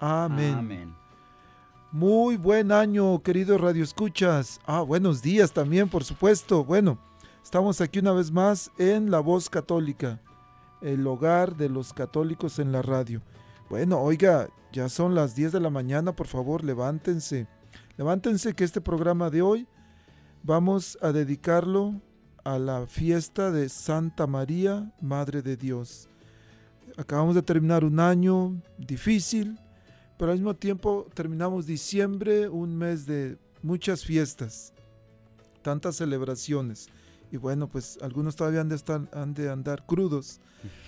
Amén. Amén. Muy buen año, queridos radioescuchas. Ah, buenos días también, por supuesto. Bueno, estamos aquí una vez más en La Voz Católica, el hogar de los católicos en la radio. Bueno, oiga, ya son las 10 de la mañana, por favor, levántense. Levántense que este programa de hoy vamos a dedicarlo a la fiesta de Santa María, Madre de Dios. Acabamos de terminar un año difícil, pero al mismo tiempo terminamos diciembre, un mes de muchas fiestas, tantas celebraciones. Y bueno, pues algunos todavía han de, andar crudos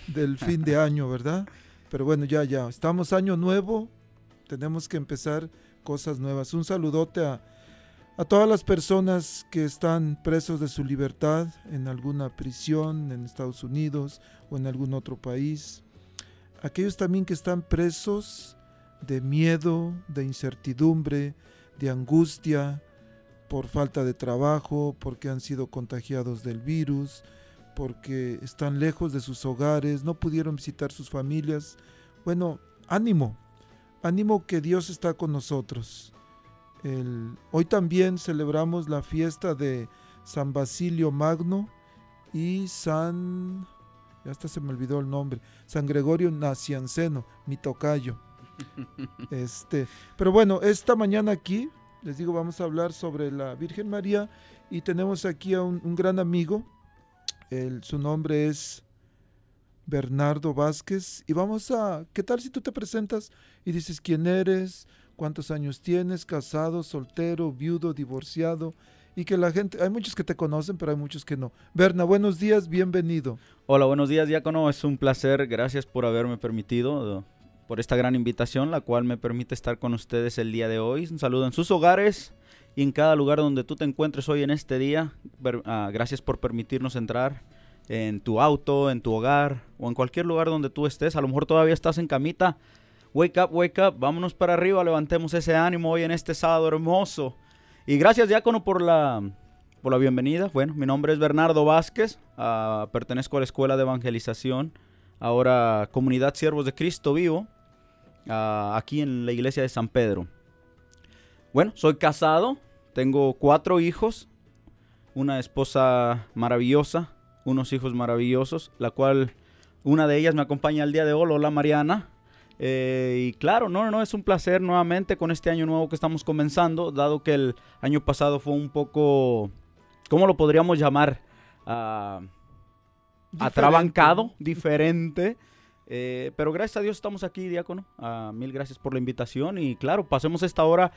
del fin de año, ¿verdad? Pero bueno, ya, ya, estamos año nuevo, tenemos que empezar cosas nuevas. Un saludote a, a todas las personas que están presos de su libertad en alguna prisión en Estados Unidos o en algún otro país. Aquellos también que están presos de miedo, de incertidumbre, de angustia por falta de trabajo, porque han sido contagiados del virus, porque están lejos de sus hogares, no pudieron visitar sus familias. Bueno, ánimo, ánimo que Dios está con nosotros. Hoy también celebramos la fiesta de San Basilio Magno y San, ya hasta se me olvidó el nombre, San Gregorio Nacianceno, mi tocayo. Este, pero bueno, esta mañana aquí, les digo, vamos a hablar sobre la Virgen María y tenemos aquí a un, gran amigo, el, su nombre es Bernardo Vázquez y vamos a, ¿qué tal si tú te presentas y dices quién eres, cuántos años tienes, casado, soltero, viudo, divorciado? Y que la gente, hay muchos que te conocen, pero hay muchos que no. Berna, buenos días, bienvenido. Hola, buenos días, Diácono. Es un placer. Gracias por haberme permitido, por esta gran invitación, la cual me permite estar con ustedes el día de hoy. Un saludo en sus hogares y en cada lugar donde tú te encuentres hoy en este día. Ah, gracias por permitirnos entrar en tu auto, en tu hogar o en cualquier lugar donde tú estés. A lo mejor todavía estás en camita. Wake up, wake up. Vámonos para arriba. Levantemos ese ánimo hoy en este sábado hermoso. Y gracias, Diácono, por la, por la bienvenida. Bueno, mi nombre es Bernardo Vázquez. ah, pertenezco a la Escuela de Evangelización, ahora Comunidad Siervos de Cristo Vivo, aquí en la iglesia de San Pedro. Bueno, soy casado, tengo cuatro hijos, una esposa maravillosa, unos hijos maravillosos, la cual una de ellas me acompaña el día de hoy, hola Mariana. Eh, y claro, no, no, es un placer nuevamente con este año nuevo que estamos comenzando, dado que el año pasado fue un poco, ¿cómo lo podríamos llamar? Ah, atrabancado, diferente. Eh, pero gracias a Dios estamos aquí, diácono. Ah, mil gracias por la invitación y claro, pasemos esta hora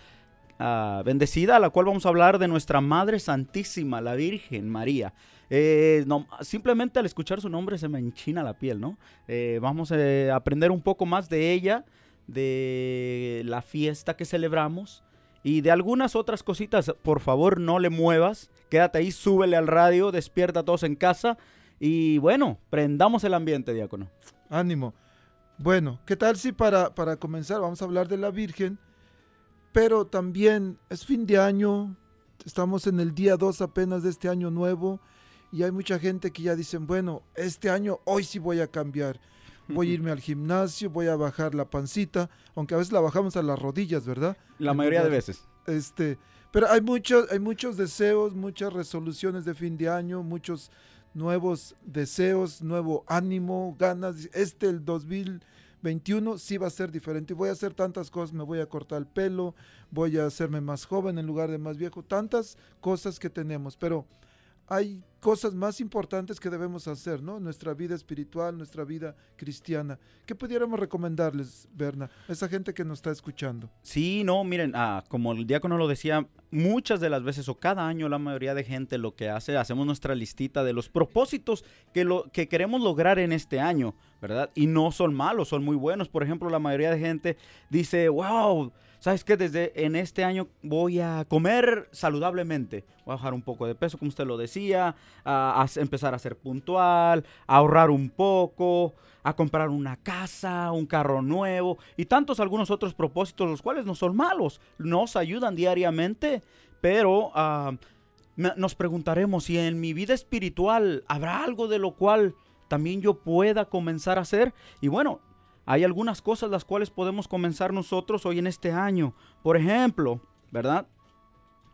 ah, bendecida, a la cual vamos a hablar de nuestra Madre Santísima, la Virgen María. Eh, no, simplemente al escuchar su nombre se me enchina la piel, ¿no? Eh, vamos a aprender un poco más de ella, de la fiesta que celebramos y de algunas otras cositas. Por favor, no le muevas, quédate ahí, súbele al radio, despierta a todos en casa y bueno, prendamos el ambiente, diácono. Ánimo. Bueno, ¿qué tal si para, para comenzar vamos a hablar de la Virgen? Pero también es fin de año, estamos en el día 2 apenas de este año nuevo y hay mucha gente que ya dicen, bueno, este año hoy sí voy a cambiar. Voy a irme al gimnasio, voy a bajar la pancita, aunque a veces la bajamos a las rodillas, ¿verdad? La mayoría de veces. Este, pero hay muchos, hay muchos deseos, muchas resoluciones de fin de año, muchos nuevos deseos, nuevo ánimo, ganas. Este el 2021 sí va a ser diferente. Voy a hacer tantas cosas, me voy a cortar el pelo, voy a hacerme más joven en lugar de más viejo, tantas cosas que tenemos, pero hay cosas más importantes que debemos hacer, ¿no? Nuestra vida espiritual, nuestra vida cristiana. ¿Qué pudiéramos recomendarles, Berna, a esa gente que nos está escuchando? Sí, no, miren, ah, como el diácono lo decía, muchas de las veces o cada año la mayoría de gente lo que hace, hacemos nuestra listita de los propósitos que, lo, que queremos lograr en este año, ¿verdad? Y no son malos, son muy buenos. Por ejemplo, la mayoría de gente dice, wow, ¿sabes qué? Desde en este año voy a comer saludablemente. Voy a bajar un poco de peso, como usted lo decía, a, empezar a ser puntual, a ahorrar un poco, a comprar una casa, un carro nuevo y tantos algunos otros propósitos, los cuales no son malos, nos ayudan diariamente, pero ah, nos preguntaremos si en mi vida espiritual habrá algo de lo cual también yo pueda comenzar a hacer. Y bueno, hay algunas cosas las cuales podemos comenzar nosotros hoy en este año. Por ejemplo, ¿verdad?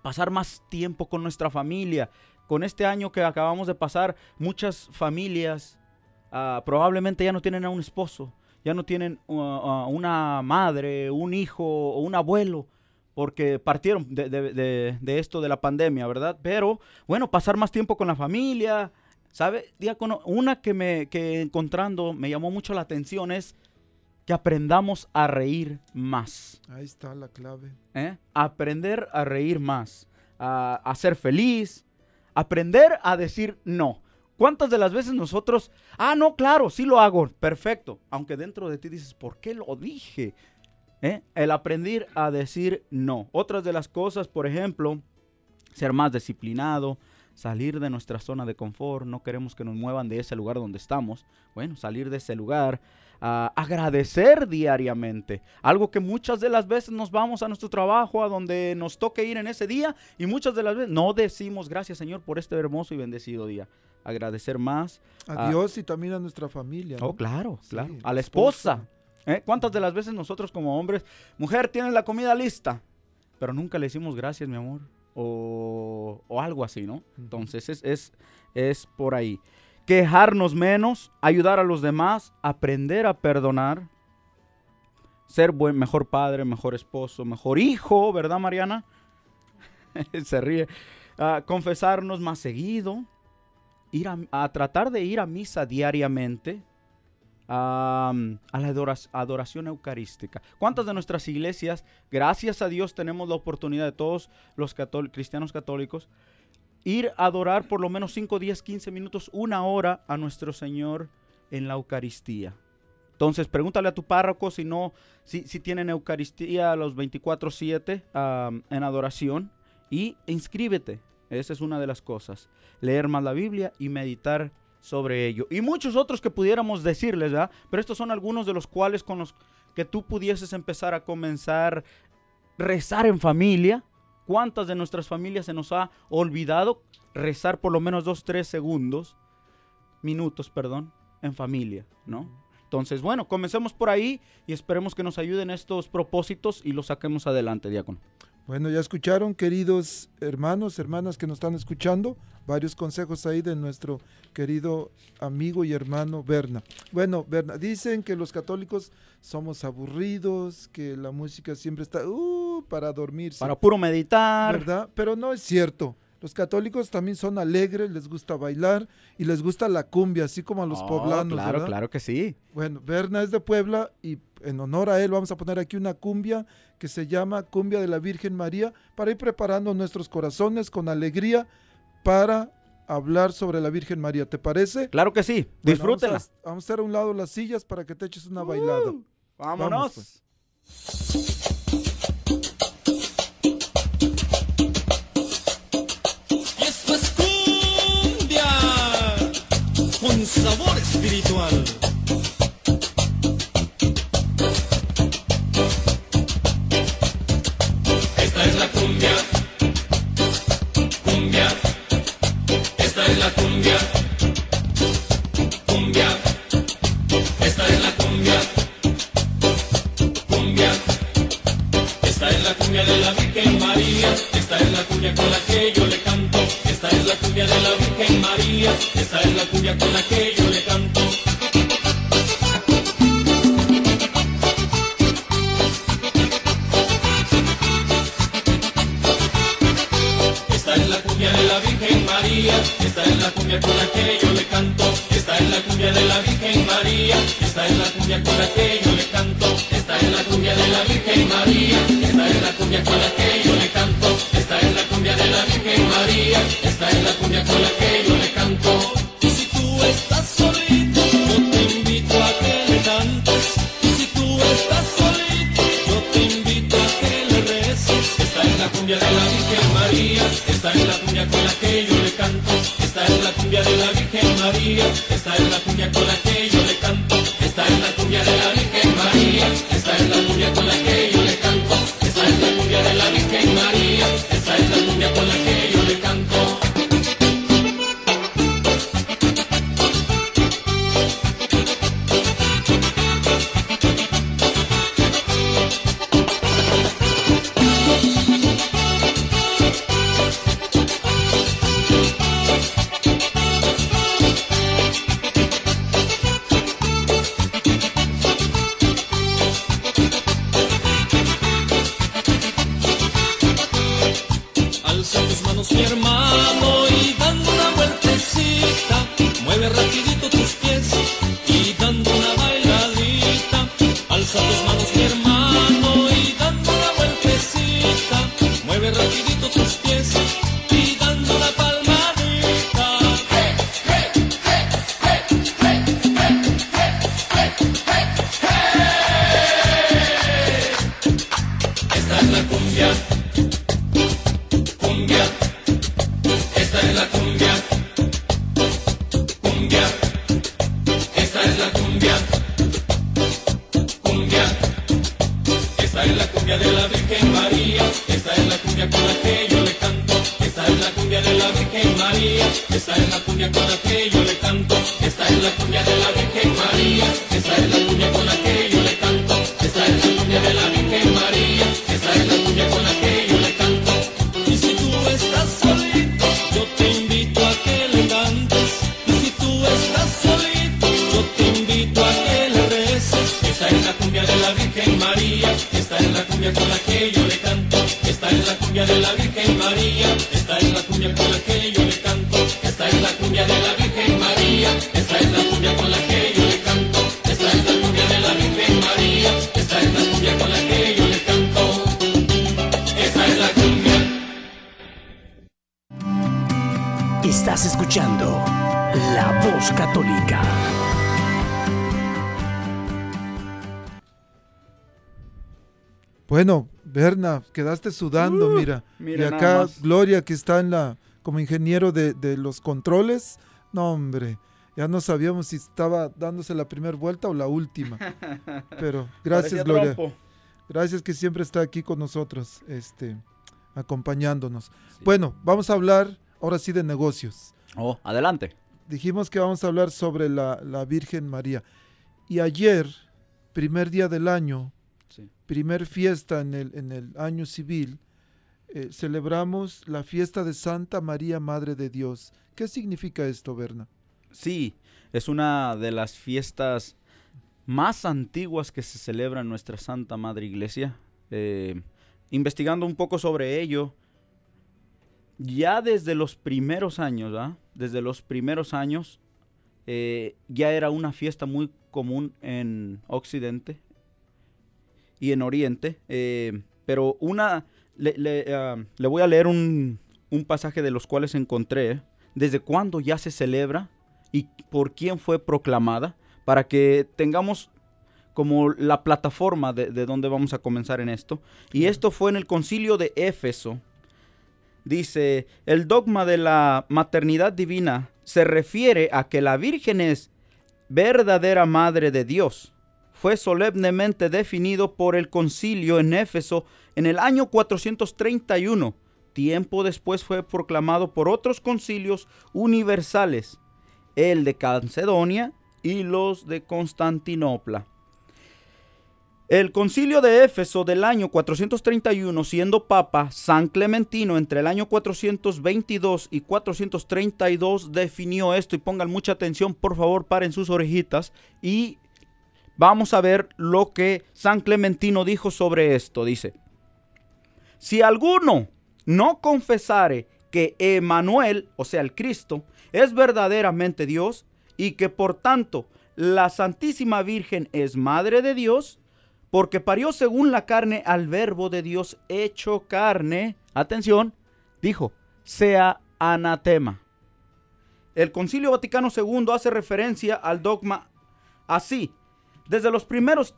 Pasar más tiempo con nuestra familia. Con este año que acabamos de pasar, muchas familias ah, probablemente ya no tienen a un esposo, ya no tienen uh, uh, una madre, un hijo o un abuelo porque partieron de, esto de la pandemia, ¿verdad? Pero bueno, pasar más tiempo con la familia, ¿sabe? Una que me que encontrando me llamó mucho la atención es que aprendamos a reír más. Ahí está la clave. ¿Eh? Aprender a reír más, a, ser feliz, aprender a decir no. ¿Cuántas de las veces nosotros, ah, no, claro, sí lo hago, perfecto, aunque dentro de ti dices, ¿por qué lo dije? ¿Eh? El aprender a decir no. Otras de las cosas, por ejemplo, ser más disciplinado, salir de nuestra zona de confort, no queremos que nos muevan de ese lugar donde estamos. Bueno, salir de ese lugar, agradecer diariamente. Algo que muchas de las veces nos vamos a nuestro trabajo, a donde nos toque ir en ese día, y muchas de las veces no decimos gracias Señor por este hermoso y bendecido día. Agradecer más. A, Dios y también a nuestra familia. Oh, claro, claro. A la esposa. ¿Eh? ¿Cuántas de las veces nosotros como hombres, mujer, tienes la comida lista? Pero nunca le decimos gracias, mi amor. O, algo así, ¿no? Entonces es, es, es por ahí quejarnos menos, ayudar a los demás, aprender a perdonar, ser buen, mejor padre, mejor esposo, mejor hijo, ¿verdad, Mariana? Se ríe. Ah, confesarnos más seguido, ir a, tratar de ir a misa diariamente, a la adoración eucarística. ¿Cuántas de nuestras iglesias, gracias a Dios, tenemos la oportunidad de todos los cristianos católicos ir a adorar por lo menos 5, 10, 15 minutos, una hora a nuestro Señor en la Eucaristía. Entonces, pregúntale a tu párroco si no, si, si tienen Eucaristía a los 24-7 en adoración y inscríbete. Esa es una de las cosas. Leer más la Biblia y meditar sobre ello. Y muchos otros que pudiéramos decirles, ¿verdad? Pero estos son algunos de los cuales con los que tú pudieses empezar a comenzar rezar en familia, ¿Cuántas de nuestras familias se nos ha olvidado rezar por lo menos dos, tres segundos, minutos, perdón, en familia, ¿no? Entonces, bueno, comencemos por ahí y esperemos que nos ayuden estos propósitos y los saquemos adelante, diácono. Bueno, ya escucharon, queridos hermanos, hermanas que nos están escuchando, varios consejos ahí de nuestro querido amigo y hermano Berna. Bueno, Berna, dicen que los católicos somos aburridos, que la música siempre está uh, para dormirse. Para puro meditar. ¿Verdad? Pero no es cierto. Los católicos también son alegres, les gusta bailar y les gusta la cumbia, así como a los Oh, poblanos. Claro, ¿verdad? claro que sí. Bueno, Berna es de Puebla y en honor a él vamos a poner aquí una cumbia que se llama Cumbia de la Virgen María para ir preparando nuestros corazones con alegría para hablar sobre la Virgen María. ¿Te parece? Claro que sí. Bueno, Disfrútenla. Vamos a, vamos a hacer a un lado las sillas para que te eches una bailada. Uh, vámonos. Vamos, pues. Con sabor espiritual. Quedaste sudando, mira. Uh, mira y nada acá más. Gloria, que está en la como ingeniero de, de los controles. No, hombre, ya no sabíamos si estaba dándose la primera vuelta o la última. Pero gracias, Gloria. trompo. Gracias que siempre está aquí con nosotros, este, acompañándonos. Bueno, vamos a hablar ahora sí de negocios. Oh, adelante. Dijimos que vamos a hablar sobre la, la Virgen María. Y ayer, primer día del año, Sí. primer fiesta en el, en el año civil, eh, celebramos la fiesta de Santa María, Madre de Dios. ¿Qué significa esto, Berna? Sí, es una de las fiestas más antiguas que se celebra en nuestra Santa Madre Iglesia. Eh, investigando un poco sobre ello, ya desde los primeros años, ¿ah? desde los primeros años, eh, ya era una fiesta muy común en Occidente y en Oriente. eh, pero una, le, le, ah, le voy a leer un, un pasaje de los cuales encontré, desde cuándo ya se celebra y por quién fue proclamada, para que tengamos como la plataforma de, de donde vamos a comenzar en esto. Y esto fue en el concilio de Éfeso. Dice, el dogma de la maternidad divina se refiere a que la Virgen es verdadera Madre de Dios. Fue solemnemente definido por el concilio en Éfeso en el año 431. Tiempo después fue proclamado por otros concilios universales, el de Calcedonia y los de Constantinopla. El concilio de Éfeso del año 431, siendo papa San Clementino entre el año 422 y 432, definió esto y pongan mucha atención, por favor, paren sus orejitas y vamos a ver lo que San Clementino dijo sobre esto. Dice, si alguno no confesare que Emanuel, o sea, el Cristo, es verdaderamente Dios y que por tanto la Santísima Virgen es Madre de Dios, porque parió según la carne al verbo de Dios hecho carne, atención, dijo, sea anatema. El Concilio Vaticano II hace referencia al dogma así. Desde los primeros,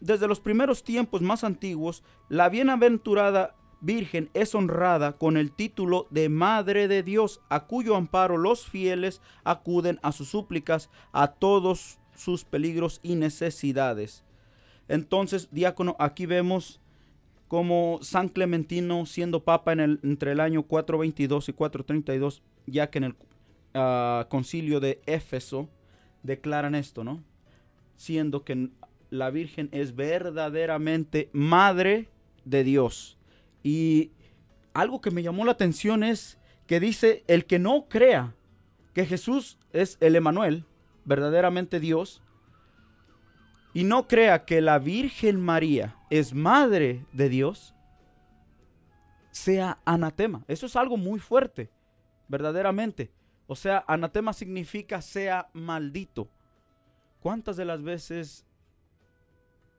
desde los primeros tiempos más antiguos, la bienaventurada Virgen es honrada con el título de Madre de Dios, a cuyo amparo los fieles acuden a sus súplicas, a todos sus peligros y necesidades. Entonces, diácono, aquí vemos como San Clementino, siendo papa en el, entre el año 422 y 432, ya que en el ah, concilio de Éfeso declaran esto, ¿no? Siendo que la Virgen es verdaderamente madre de Dios. Y algo que me llamó la atención es que dice, el que no crea que Jesús es el Emanuel, verdaderamente Dios, y no crea que la Virgen María es madre de Dios, sea anatema. Eso es algo muy fuerte, verdaderamente. O sea, anatema significa sea maldito. ¿Cuántas de las veces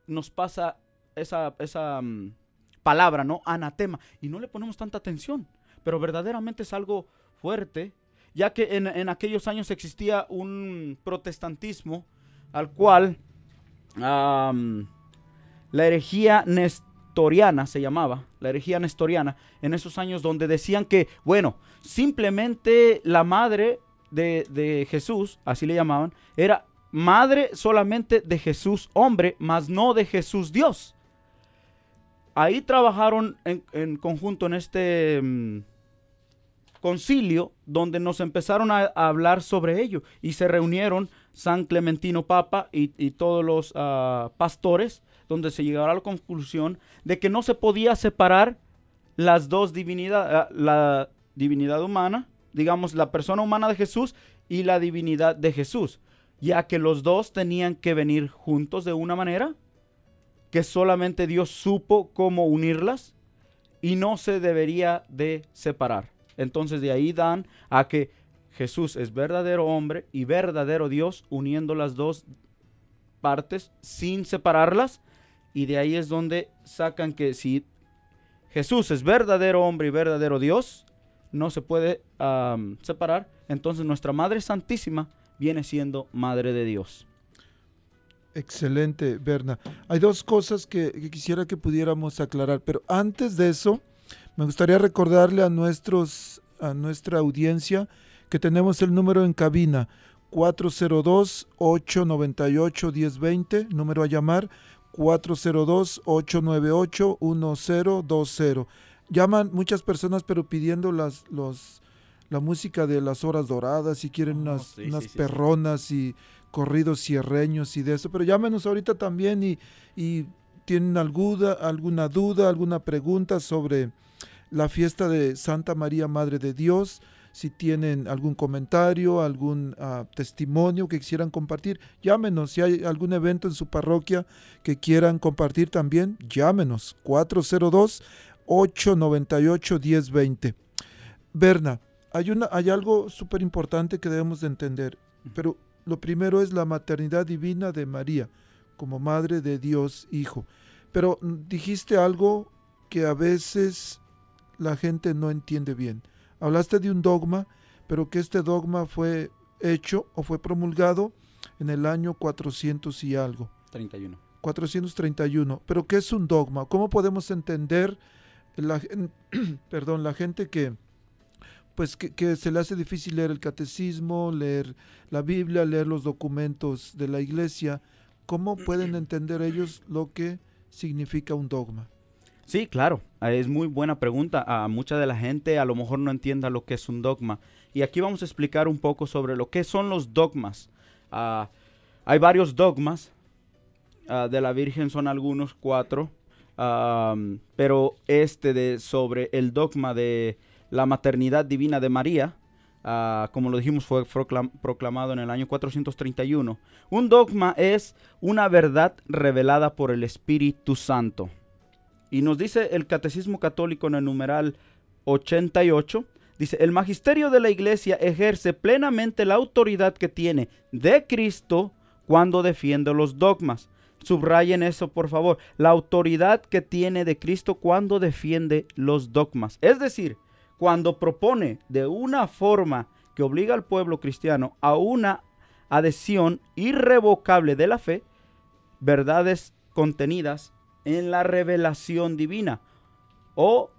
nos pasa esa, esa mm, palabra, ¿no? Anatema. Y no le ponemos tanta atención. Pero verdaderamente es algo fuerte, ya que en, en aquellos años existía un protestantismo al cual la herejía nestoriana se llamaba, la herejía nestoriana, en esos años donde decían que, bueno, simplemente la madre de, de Jesús, así le llamaban, era madre solamente de Jesús hombre, mas no de Jesús Dios. Ahí trabajaron en, conjunto en este mm, concilio donde nos empezaron a, hablar sobre ello y se reunieron San Clementino Papa y, todos los ah, pastores donde se llegara a la conclusión de que no se podía separar las dos divinidades, la divinidad humana, digamos la persona humana de Jesús y la divinidad de Jesús, ya que los dos tenían que venir juntos de una manera que solamente Dios supo cómo unirlas y no se debería de separar. Entonces de ahí dan a que Jesús es verdadero hombre y verdadero Dios, uniendo las dos partes sin separarlas. Y de ahí es donde sacan que si Jesús es verdadero hombre y verdadero Dios, no se puede separar. Entonces nuestra Madre Santísima viene siendo Madre de Dios. Excelente, Berna. Hay dos cosas que, quisiera que pudiéramos aclarar, pero antes de eso, me gustaría recordarle a, nuestros, a nuestra audiencia que tenemos el número en cabina 402-898-1020, número a llamar 402-898-1020. Llaman muchas personas pero pidiendo las, los, la música de las horas doradas y quieren Oh, unas, sí, unas sí, sí, sí. perronas y corridos cierreños y de eso. Pero llámenos ahorita también y, y tienen alguna, alguna duda, alguna pregunta sobre la fiesta de Santa María Madre de Dios. Si tienen algún comentario, algún ah, testimonio que quisieran compartir, llámenos. Si hay algún evento en su parroquia que quieran compartir también, llámenos. 402 898 1020. Berna, hay, una, hay algo súper importante que debemos de entender, pero lo primero es la maternidad divina de María, como madre de Dios Hijo. Pero mm, dijiste algo que a veces la gente no entiende bien. Hablaste de un dogma, pero que este dogma fue hecho o fue promulgado en el año 400 y algo. 31. 431. Pero ¿qué es un dogma? ¿Cómo podemos entender la, gen- perdón, la gente que pues que, que se le hace difícil leer el catecismo, leer la Biblia, leer los documentos de la iglesia? ¿Cómo pueden entender ellos lo que significa un dogma? Sí, claro, eh, es muy buena pregunta. A mucha de la gente a lo mejor no entienda lo que es un dogma. Y aquí vamos a explicar un poco sobre lo que son los dogmas. Ah, hay varios dogmas. ah, de la Virgen son algunos, cuatro. pero este de sobre el dogma de la maternidad divina de María, ah, como lo dijimos, fue proclam- proclamado en el año 431. Un dogma es una verdad revelada por el Espíritu Santo. Y nos dice el Catecismo Católico en el numeral 88, dice, el magisterio de la iglesia ejerce plenamente la autoridad que tiene de Cristo cuando defiende los dogmas. Subrayen eso, por favor. La autoridad que tiene de Cristo cuando defiende los dogmas. Es decir, cuando propone de una forma que obliga al pueblo cristiano a una adhesión irrevocable de la fe, verdades contenidas en la revelación divina. O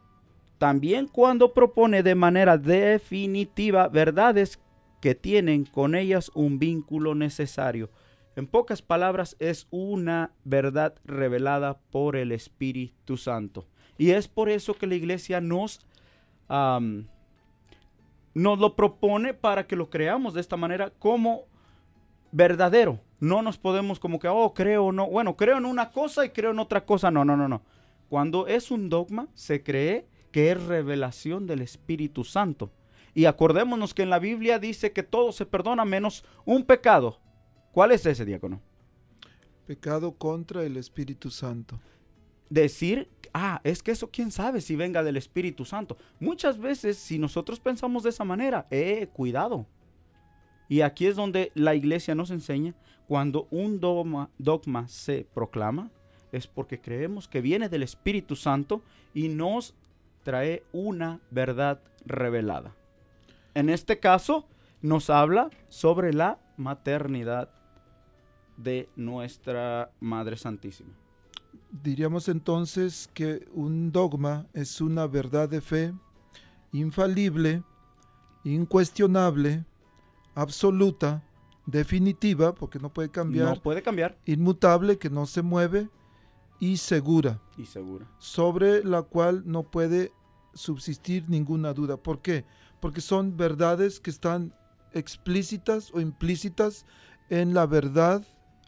también cuando propone de manera definitiva verdades que tienen con ellas un vínculo necesario. En pocas palabras, es una verdad revelada por el Espíritu Santo. Y es por eso que la iglesia nos, nos lo propone para que lo creamos de esta manera como verdadero. No nos podemos como que, oh, creo, no. Bueno, creo en una cosa y creo en otra cosa. No, no, no, no. Cuando es un dogma, se cree que es revelación del Espíritu Santo. Y acordémonos que en la Biblia dice que todo se perdona menos un pecado. ¿Cuál es ese diácono? Pecado contra el Espíritu Santo. Decir, ah, es que eso quién sabe si venga del Espíritu Santo. Muchas veces, si nosotros pensamos de esa manera, eh, cuidado. Y aquí es donde la iglesia nos enseña, cuando un dogma, dogma se proclama, es porque creemos que viene del Espíritu Santo y nos trae una verdad revelada. En este caso, nos habla sobre la maternidad de nuestra Madre Santísima. Diríamos entonces que un dogma es una verdad de fe infalible, incuestionable, absoluta, definitiva, porque no puede cambiar, No puede cambiar. inmutable, que no se mueve, y segura, Y segura. sobre la cual no puede subsistir ninguna duda. ¿Por qué? Porque son verdades que están explícitas o implícitas en la verdad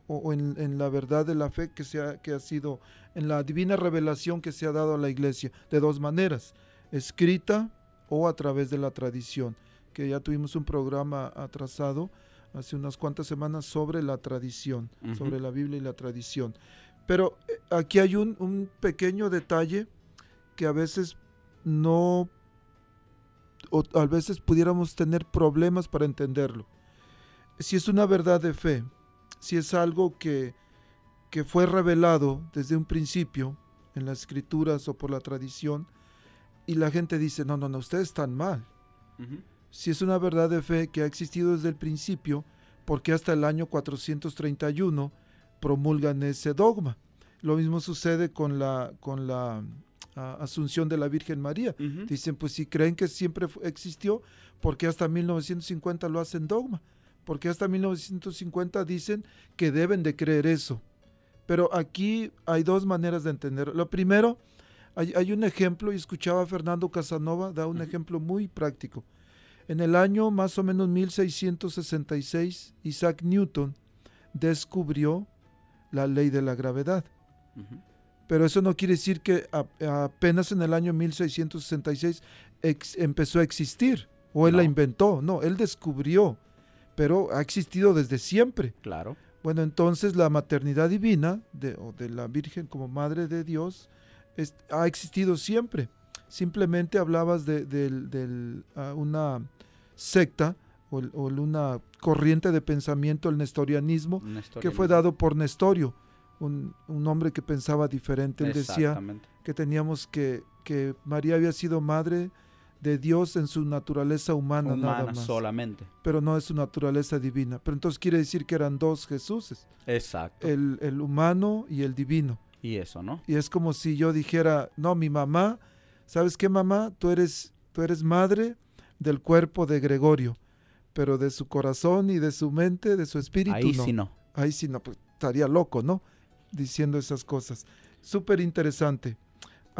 o, o en, en la verdad de la fe que, se ha, que ha sido, en la divina revelación que se ha dado a la iglesia, de dos maneras, escrita o a través de la tradición, que ya tuvimos un programa atrasado hace unas cuantas semanas sobre la tradición, sobre la Biblia y la tradición. Pero eh, aquí hay un, un pequeño detalle que a veces no, o a veces pudiéramos tener problemas para entenderlo. Si es una verdad de fe, si es algo que, que fue revelado desde un principio en las escrituras o por la tradición, y la gente dice, no, no, no, ustedes están mal. Si es una verdad de fe que ha existido desde el principio, porque hasta el año 431 promulgan ese dogma. Lo mismo sucede con la, con la ah, asunción de la Virgen María. Dicen, pues si creen que siempre existió, ¿por qué hasta 1950 lo hacen dogma? Porque hasta 1950 dicen que deben de creer eso. Pero aquí hay dos maneras de entenderlo. Lo primero, hay, hay un ejemplo, y escuchaba a Fernando Casanova, da un ejemplo muy práctico. En el año más o menos 1666, Isaac Newton descubrió la ley de la gravedad. Pero eso no quiere decir que a- apenas en el año 1666 ex- empezó a existir o él la inventó. No, él descubrió, pero ha existido desde siempre. Claro. Bueno, entonces la maternidad divina de, o de la Virgen como Madre de Dios es- ha existido siempre. simplemente hablabas de, ah, una secta o, una corriente de pensamiento, el nestorianismo, que fue dado por Nestorio, un, un hombre que pensaba diferente. Él decía que teníamos que, que María había sido madre de Dios en su naturaleza humana, nada más, solamente. pero no es su naturaleza divina. Pero entonces quiere decir que eran dos Jesuses, Exacto. el, el humano y el divino. y eso, ¿no? Y es como si yo dijera, no, mi mamá, ¿sabes qué mamá? Tú eres, tú eres madre del cuerpo de Gregorio, pero de su corazón y de su mente, de su espíritu, Ahí no. sí no. Ahí sí, no, pues estaría loco, ¿no? Diciendo esas cosas. Súper interesante.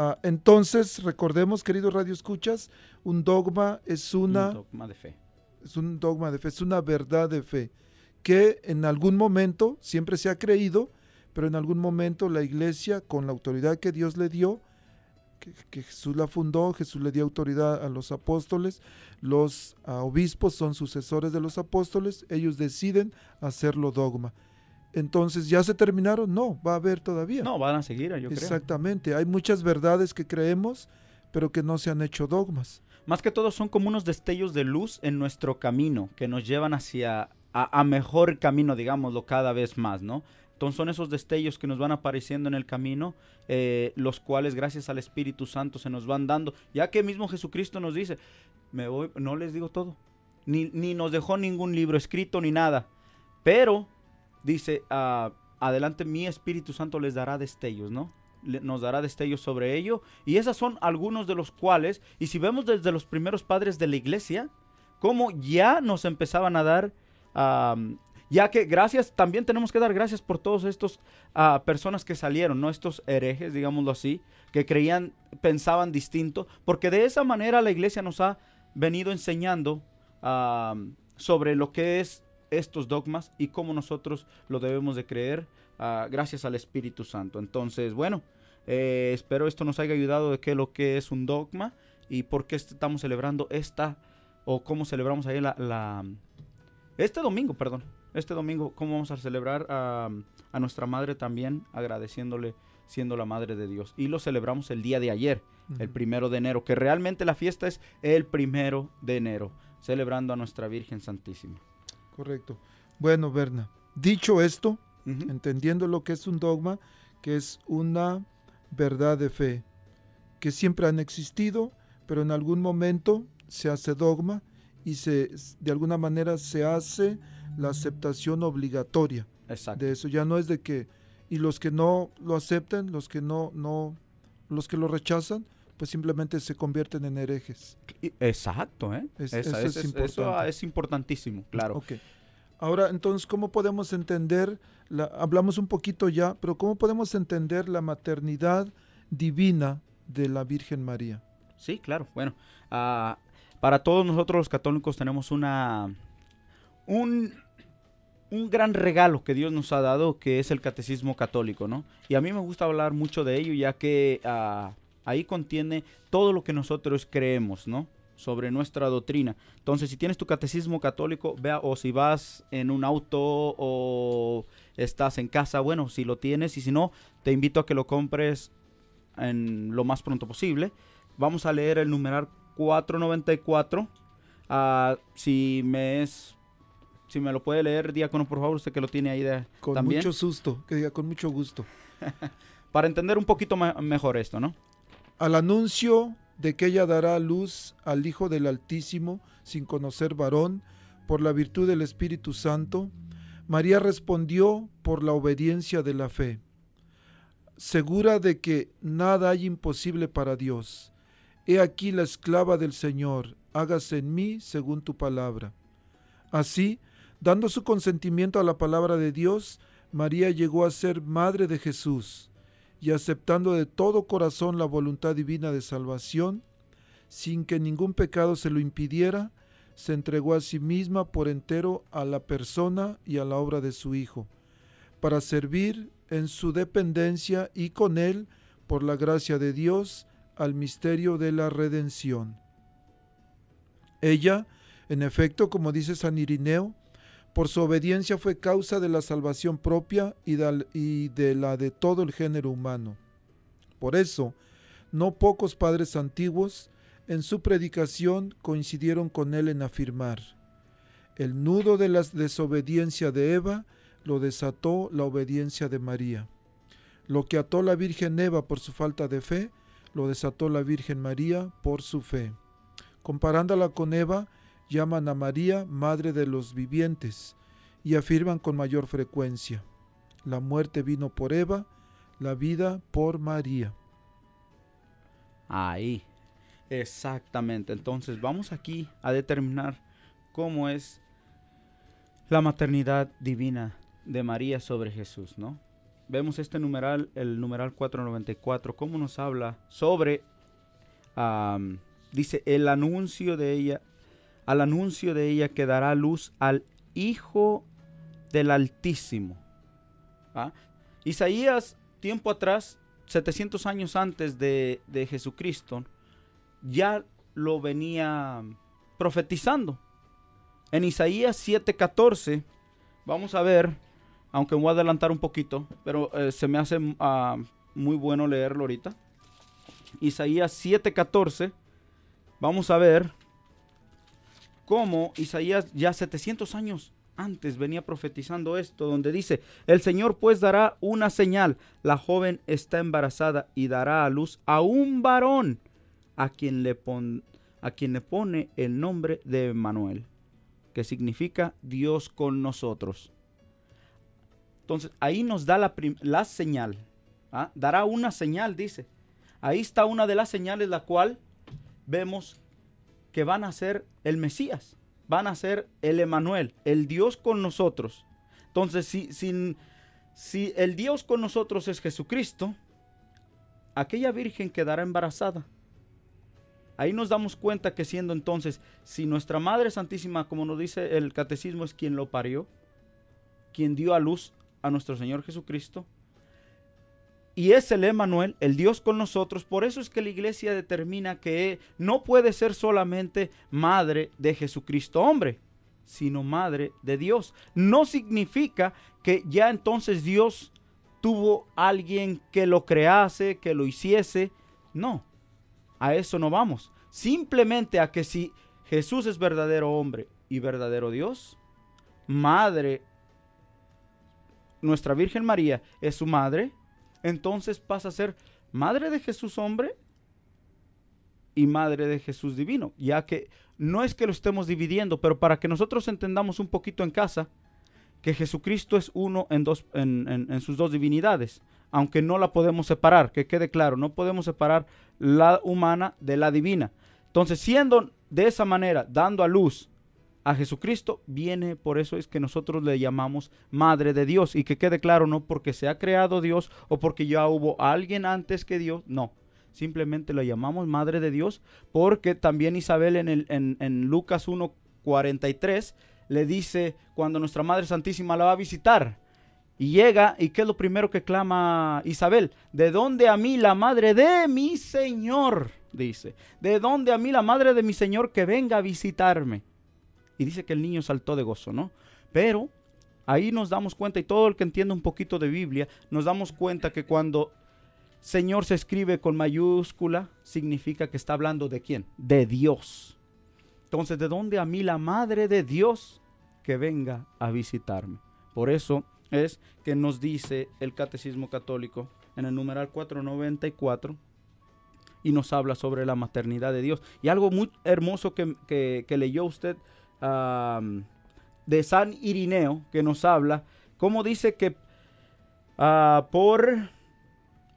Ah, entonces, recordemos, queridos Radio Escuchas, un dogma es una, Un dogma de fe. es un dogma de fe, es una verdad de fe, que en algún momento siempre se ha creído, pero en algún momento la iglesia, con la autoridad que Dios le dio, que, que Jesús la fundó, Jesús le dio autoridad a los apóstoles, los ah, obispos son sucesores de los apóstoles, ellos deciden hacerlo dogma. Entonces, ¿ya se terminaron? No, va a haber todavía. No, van a seguir, yo creo. Exactamente, hay muchas verdades que creemos, pero que no se han hecho dogmas. Más que todo son como unos destellos de luz en nuestro camino que nos llevan hacia a, a mejor camino, digámoslo, cada vez más, ¿no? Entonces son esos destellos que nos van apareciendo en el camino, eh, los cuales gracias al Espíritu Santo se nos van dando, ya que mismo Jesucristo nos dice, me voy, no les digo todo, ni, ni nos dejó ningún libro escrito ni nada, pero dice, ah, adelante mi Espíritu Santo les dará destellos, ¿no? Nos dará destellos sobre ello. Y esos son algunos de los cuales, y si vemos desde los primeros padres de la iglesia, cómo ya nos empezaban a dar, ya que gracias, también tenemos que dar gracias por todos estos ah, personas que salieron, ¿no? Estos herejes, digámoslo así, que creían, pensaban distinto, porque de esa manera la iglesia nos ha venido enseñando sobre lo que es estos dogmas y cómo nosotros lo debemos de creer ah, gracias al Espíritu Santo. Entonces, bueno, eh, espero esto nos haya ayudado de qué lo que es un dogma y por qué estamos celebrando esta o cómo celebramos ahí la, la- este domingo, perdón, este domingo cómo vamos a celebrar a, a nuestra madre también agradeciéndole siendo la madre de Dios y lo celebramos el día de ayer, el primero de enero, que realmente la fiesta es el primero de enero, celebrando a nuestra Virgen Santísima. Correcto. Bueno, Berna, dicho esto, entendiendo lo que es un dogma, que es una verdad de fe, que siempre han existido, pero en algún momento se hace dogma y se de alguna manera se hace la aceptación obligatoria Exacto. de eso. Ya no es de que y los que no lo aceptan, los que no no los que lo rechazan, pues simplemente se convierten en herejes. Exacto, ¿eh? Es- Esa- eso es es- eso importante. es importantísimo, claro. Ahora, entonces, ¿cómo podemos entender, la, hablamos un poquito ya, pero cómo podemos entender la maternidad divina de la Virgen María? Sí, claro. Bueno, ah, para todos nosotros los católicos tenemos una un, un gran regalo que Dios nos ha dado, que es el catecismo católico, ¿no? Y a mí me gusta hablar mucho de ello, ya que ah, ahí contiene todo lo que nosotros creemos, ¿no? sobre nuestra doctrina. Entonces, si tienes tu catecismo católico, vea, o si vas en un auto o estás en casa, bueno, si lo tienes, y si no, te invito a que lo compres en lo más pronto posible. Vamos a leer el numeral 494. Ah, si me es si me lo puede leer, diácono, por favor, usted que lo tiene ahí de, Con también. mucho susto, que diga con mucho gusto. Para entender un poquito mejor esto, ¿no? Al anuncio de que ella dará luz al Hijo del Altísimo sin conocer varón, por la virtud del Espíritu Santo, María respondió por la obediencia de la fe, segura de que nada hay imposible para Dios. He aquí la esclava del Señor, hágase en mí según tu palabra. Así, dando su consentimiento a la palabra de Dios, María llegó a ser madre de Jesús y aceptando de todo corazón la voluntad divina de salvación, sin que ningún pecado se lo impidiera, se entregó a sí misma por entero a la persona y a la obra de su Hijo, para servir en su dependencia y con él, por la gracia de Dios, al misterio de la redención. Ella, en efecto, como dice San Irineo, por su obediencia fue causa de la salvación propia y de, la de todo el género humano. Por eso, No pocos padres antiguos en su predicación coincidieron con él en afirmar, el nudo de la desobediencia de Eva lo desató la obediencia de María. Lo que ató la Virgen Eva por su falta de fe, lo desató la Virgen María por su fe. Comparándola con Eva, llaman a María Madre de los Vivientes y afirman con mayor frecuencia, la muerte vino por Eva, la vida por María. Ahí, exactamente. Entonces vamos aquí a determinar cómo es la maternidad divina de María sobre Jesús, ¿no? Vemos este numeral, el numeral 494, cómo nos habla sobre, dice, el anuncio de ella, al anuncio de ella que dará luz al Hijo del Altísimo. Isaías, tiempo atrás, 700 años antes de, de Jesucristo, ya lo venía profetizando. En Isaías 7:14, vamos a ver, aunque voy a adelantar un poquito, pero eh, se me hace ah, muy bueno leerlo ahorita. Isaías 7:14, vamos a ver cómo Isaías ya 700 años antes venía profetizando esto, donde dice, el Señor pues dará una señal, la joven está embarazada y dará a luz a un varón a quien le, a quien le pone el nombre de Manuel, que significa Dios con nosotros. Entonces ahí nos da la, la señal, ¿ah? dará una señal, dice. Ahí está una de las señales la cual vemos que van a ser el Mesías van a ser el Emanuel, el Dios con nosotros. Entonces, si, si el Dios con nosotros es Jesucristo, aquella virgen quedará embarazada. Ahí nos damos cuenta que siendo entonces, si nuestra Madre Santísima, como nos dice el catecismo, es quien lo parió, quien dio a luz a nuestro Señor Jesucristo, y es el Emanuel, el Dios con nosotros. Por eso es que la iglesia determina que no puede ser solamente madre de Jesucristo hombre, sino madre de Dios. No significa que ya entonces Dios tuvo alguien que lo crease, que lo hiciese. No, a eso no vamos. Simplemente a que si Jesús es verdadero hombre y verdadero Dios, madre, nuestra Virgen María es su madre, entonces pasa a ser madre de Jesús hombre y madre de Jesús divino, ya que no es que lo estemos dividiendo, pero para que nosotros entendamos un poquito en casa, que Jesucristo es uno en, dos, en, sus dos divinidades, aunque no la podemos separar, que quede claro, no podemos separar la humana de la divina. Entonces, siendo de esa manera, dando a luz a Jesucristo viene, por eso es que nosotros le llamamos Madre de Dios. Y que quede claro, no porque se ha creado Dios o porque ya hubo alguien antes que Dios, no. Simplemente lo llamamos Madre de Dios porque también Isabel en, el, en, en Lucas 1.43 le dice cuando nuestra Madre Santísima la va a visitar. Y llega, ¿y qué es lo primero que clama Isabel? ¿De dónde a mí la madre de mi Señor? Dice. ¿De dónde a mí la madre de mi Señor que venga a visitarme? Y dice que el niño saltó de gozo, ¿no? Pero ahí nos damos cuenta, y todo el que entiende un poquito de Biblia, nos damos cuenta que cuando Señor se escribe con mayúscula, significa que está hablando de quién? De Dios. Entonces, ¿de dónde a mí la madre de Dios que venga a visitarme? Por eso es que nos dice el Catecismo Católico en el numeral 494 y nos habla sobre la maternidad de Dios. Y algo muy hermoso que, que leyó usted de San Irineo que nos habla, como dice que ah, por,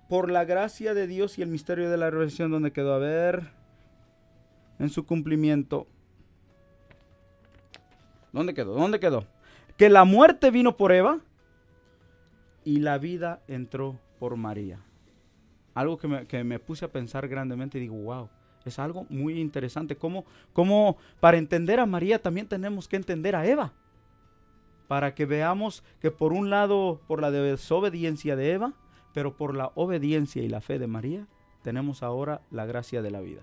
por la gracia de Dios y el misterio de la revelación donde quedó a ver en su cumplimiento. ¿Dónde quedó? ¿Dónde quedó? Que la muerte vino por Eva y la vida entró por María. Algo que me, que me puse a pensar grandemente y digo, wow es algo muy interesante. Como, como para entender a María también tenemos que entender a Eva. Para que veamos que por un lado, por la desobediencia de Eva, pero por la obediencia y la fe de María, tenemos ahora la gracia de la vida.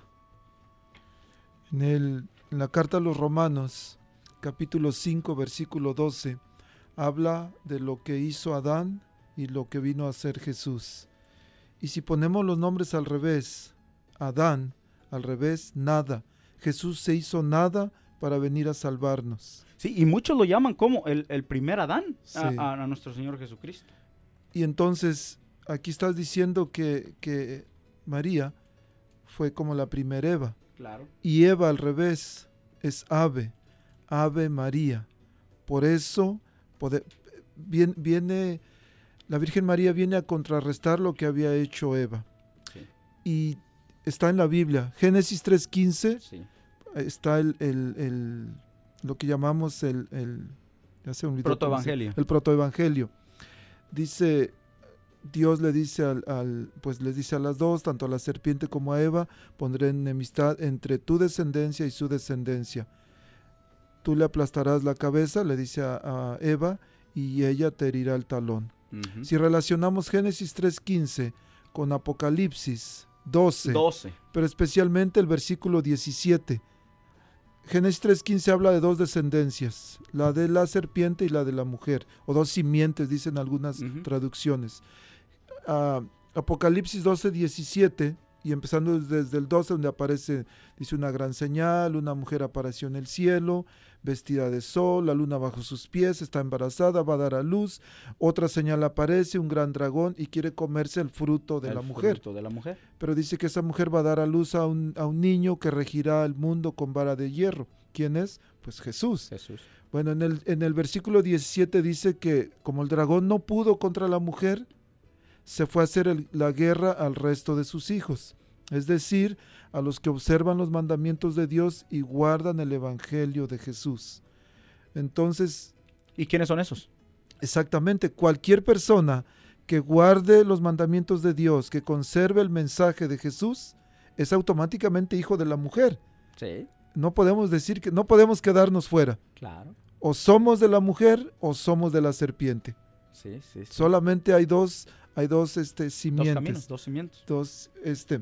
En, el, en la carta a los Romanos, capítulo 5, versículo 12, habla de lo que hizo Adán y lo que vino a hacer Jesús. Y si ponemos los nombres al revés, Adán, al revés, nada. Jesús se hizo nada para venir a salvarnos. Sí, y muchos lo llaman como el, el primer Adán a- Sí. a, a nuestro Señor Jesucristo. Y entonces, aquí estás diciendo que, que María fue como la primera Eva. Claro. Y Eva al revés es ave, ave María. Por eso pode- vien- viene, la Virgen María viene a contrarrestar lo que había hecho Eva. Sí. Y está en la Biblia. Génesis 3.15 Sí. está el, el- el- lo que llamamos el, el Protoevangelio. el protoevangelio. Dice, Dios le dice al, al- pues les dice a las dos, tanto a la serpiente como a Eva, pondré enemistad entre tu descendencia y su descendencia. Tú le aplastarás la cabeza, le dice a, a Eva, y ella te herirá el talón. Si relacionamos Génesis 3.15 con Apocalipsis 12, 12. pero especialmente el versículo 17. Génesis 3.15 habla de dos descendencias, la de la serpiente y la de la mujer, o dos simientes, dicen algunas traducciones. Ah, Apocalipsis 12.17, y empezando desde el 12, donde aparece, dice una gran señal, una mujer apareció en el cielo, vestida de sol, la luna bajo sus pies, está embarazada, va a dar a luz, otra señal aparece, un gran dragón, y quiere comerse el fruto de El la mujer fruto de la mujer. pero dice que esa mujer va a dar a luz a un, a un niño que regirá el mundo con vara de hierro. ¿Quién es? Pues Jesús. Jesús. Bueno, en el, en el versículo 17 dice que como el dragón no pudo contra la mujer, se fue a hacer el- la guerra al resto de sus hijos, es decir, a los que observan los mandamientos de Dios y guardan el Evangelio de Jesús. Entonces, ¿Y quiénes son esos? Exactamente, cualquier persona que guarde los mandamientos de Dios, que conserve el mensaje de Jesús, es automáticamente hijo de la mujer. Sí, No podemos decir que no podemos quedarnos fuera. claro. O somos de la mujer o somos de la serpiente. Sí, sí, sí. Solamente hay dos, hay dos este, dos simientes. caminos, dos cimientos. Dos, este,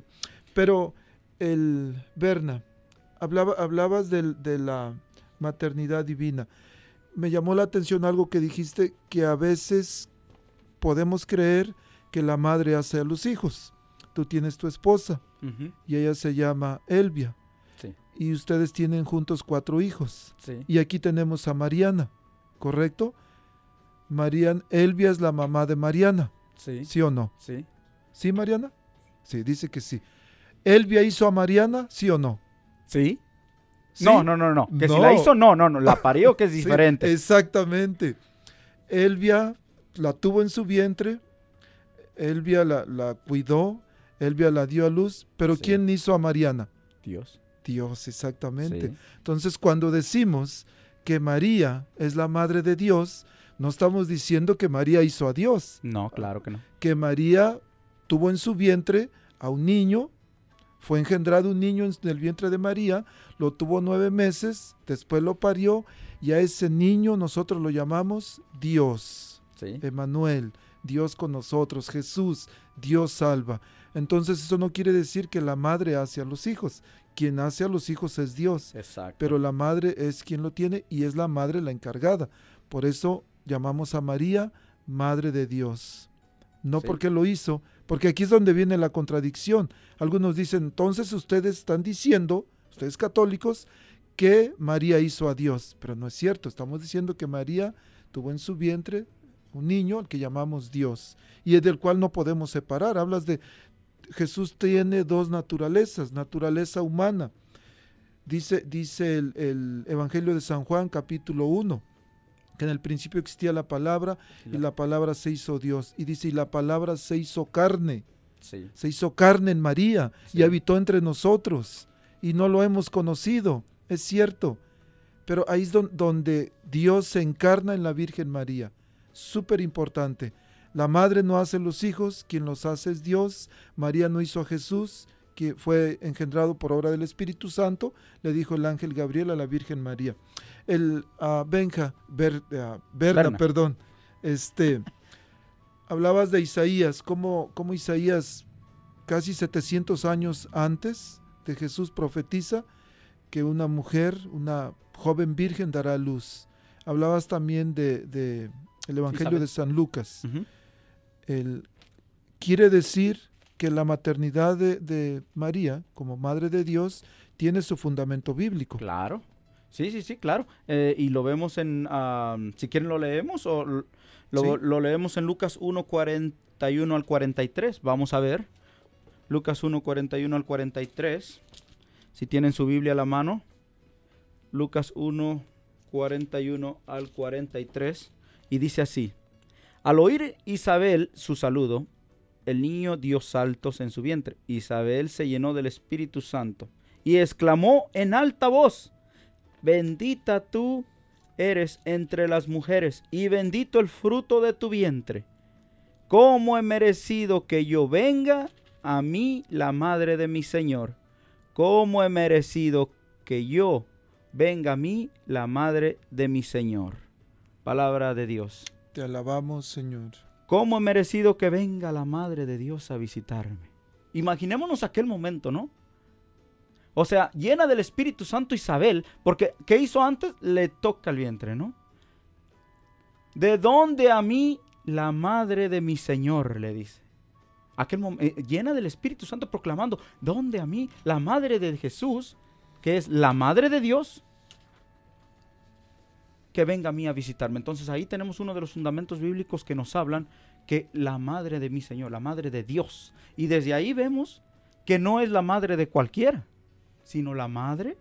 pero el Berna, hablaba, hablabas del- de la maternidad divina. Me llamó la atención algo que dijiste, que a veces podemos creer que la madre hace a los hijos. Tú tienes tu esposa y ella se llama Elvia Sí, y ustedes tienen juntos cuatro hijos. sí. Y aquí tenemos a Mariana, ¿correcto? Marian, Elvia es la mamá de Mariana, Sí, ¿sí o no? sí. ¿Sí, Mariana? Sí, dice que sí. ¿Elvia hizo a Mariana? ¿Sí o no? ¿Sí? ¿Sí? No, no, no, no. Que si la hizo, no, no, no. La parió, que es Sí, diferente. exactamente. Elvia la tuvo en su vientre, Elvia la, la cuidó, Elvia la dio a luz, pero Sí. ¿quién hizo a Mariana? Dios. Dios, exactamente. Entonces, cuando decimos que María es la madre de Dios, no estamos diciendo que María hizo a Dios, No, claro que no. que María tuvo en su vientre a un niño, fue engendrado un niño en el vientre de María, lo tuvo nueve meses, después lo parió y a ese niño nosotros lo llamamos Dios, Sí. Emanuel, Dios con nosotros, Jesús, Dios salva. Entonces eso no quiere decir que la madre hace a los hijos, quien hace a los hijos es Dios, Exacto. pero la madre es quien lo tiene y es la madre la encargada. Por eso llamamos a María Madre de Dios. No Sí. porque lo hizo, porque aquí es donde viene la contradicción. Algunos dicen, entonces ustedes están diciendo, ustedes católicos, que María hizo a Dios, pero no es cierto. Estamos diciendo que María tuvo en su vientre un niño al que llamamos Dios y es del cual no podemos separar. Hablas de Jesús tiene dos naturalezas, naturaleza humana. Dice, dice el, el Evangelio de San Juan capítulo 1, que en el principio existía la palabra y la palabra se hizo Dios. Y dice, y la palabra se hizo carne, Sí. se hizo carne en María y habitó entre nosotros. Y no lo hemos conocido, es cierto. Pero ahí es don- donde Dios se encarna en la Virgen María. Súper importante. La madre no hace los hijos, quien los hace es Dios. María no hizo a Jesús, que fue engendrado por obra del Espíritu Santo, le dijo el ángel Gabriel a la Virgen María. El ah, Benja, Ber- ah, Berna, Berna. perdón, este, hablabas de Isaías, cómo, cómo Isaías casi 700 años antes de Jesús profetiza que una mujer, una joven virgen dará a luz. Hablabas también de, de el Evangelio de San Lucas. El, quiere decir que la maternidad de, de María como Madre de Dios tiene su fundamento bíblico. Claro. Sí, sí, sí, claro. Eh, y lo vemos en, am, si quieren lo leemos o lo, Sí. lo leemos en Lucas 1, 41 al 43. Vamos a ver. Lucas 1, 41 al 43. Si tienen su Biblia a la mano. Lucas 1, 41 al 43. Y dice así. Al oír Isabel su saludo, el niño dio saltos en su vientre. Isabel se llenó del Espíritu Santo y exclamó en alta voz, bendita tú eres entre las mujeres y bendito el fruto de tu vientre. ¿Cómo he merecido que yo venga a mí la madre de mi Señor? ¿Cómo he merecido que yo venga a mí la madre de mi Señor? Palabra de Dios. Te alabamos, Señor. ¿Cómo he merecido que venga la Madre de Dios a visitarme? Imaginémonos aquel momento, ¿no? O sea, llena del Espíritu Santo Isabel, porque ¿qué hizo antes? Le toca el vientre, ¿no? ¿De dónde a mí la Madre de mi Señor? Le dice. Aquel mom- eh, llena del Espíritu Santo proclamando, ¿dónde a mí la Madre de Jesús, que es la Madre de Dios? Que venga a mí a visitarme. Entonces ahí tenemos uno de los fundamentos bíblicos que nos hablan que la madre de mi Señor, la madre de Dios. Y desde ahí vemos que no es la madre de cualquiera, sino la madre